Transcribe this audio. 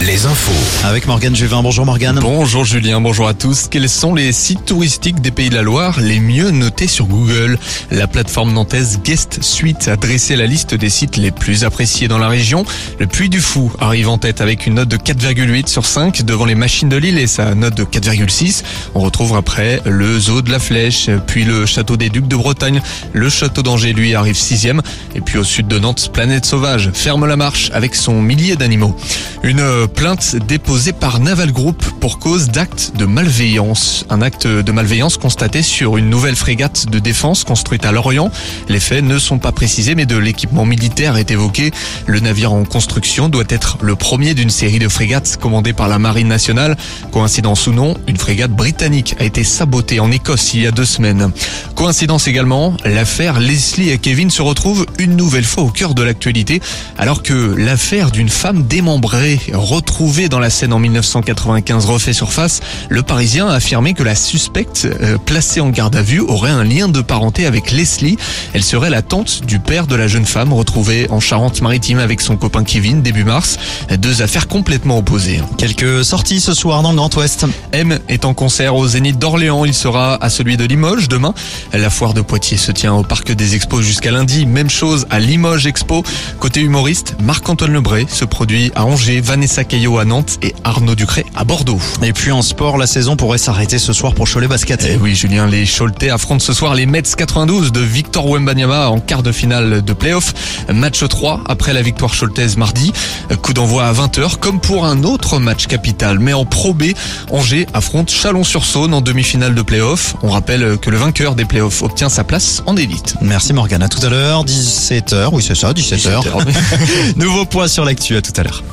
les infos. Avec Morgane Juvin. Bonjour Morgane. Bonjour Julien, bonjour à tous. Quels sont les sites touristiques des Pays de la Loire les mieux notés sur Google? La plateforme nantaise Guest Suite a dressé la liste des sites les plus appréciés dans la région. Le Puy du Fou arrive en tête avec une note de 4,8 sur 5 devant les machines de Lille et sa note de 4,6. On retrouve après le zoo de la Flèche, puis le château des Ducs de Bretagne. Le château d'Angers lui arrive sixième. Et puis au sud de Nantes, Planète Sauvage ferme la marche avec son millier d'animaux. Une plainte déposée par Naval Group pour cause d'actes de malveillance. Un acte de malveillance constaté sur une nouvelle frégate de défense construite à Lorient. Les faits ne sont pas précisés mais de l'équipement militaire est évoqué. Le navire en construction doit être le premier d'une série de frégates commandées par la Marine nationale. Coïncidence ou non, une frégate britannique a été sabotée en Écosse il y a deux semaines. Coïncidence également, l'affaire Leslie et Kevin se retrouve une nouvelle fois au cœur de l'actualité alors que l'affaire d'une femme démembrée retrouvé dans la scène en 1995 refait surface, le Parisien a affirmé que la suspecte euh, placée en garde à vue aurait un lien de parenté avec Leslie. Elle serait la tante du père de la jeune femme retrouvée en Charente-Maritime avec son copain Kevin début mars. Deux affaires complètement opposées. Quelques sorties ce soir dans le Grand Ouest. M est en concert au Zénith d'Orléans. Il sera à celui de Limoges demain. La foire de Poitiers se tient au Parc des Expos jusqu'à lundi. Même chose à Limoges Expo. Côté humoriste, Marc-Antoine Lebré se produit à Angers, Vanessa Caillot à Nantes et Arnaud Ducré à Bordeaux. Et puis en sport, la saison pourrait s'arrêter ce soir pour Cholet Basket. Eh oui, Julien, les Choletais affrontent ce soir les Mets 92 de Victor Wembanyama en quart de finale de playoff. Match 3 après la victoire choletaise mardi. Coup d'envoi à 20h comme pour un autre match capital. Mais en Pro B, Angers affronte Chalon-sur-Saône en demi-finale de playoff. On rappelle que le vainqueur des playoffs obtient sa place en élite. Merci Morgane. À tout à l'heure, 17h. Oui, c'est ça, 17h. 17h. Nouveau point sur l'actu. À tout à l'heure.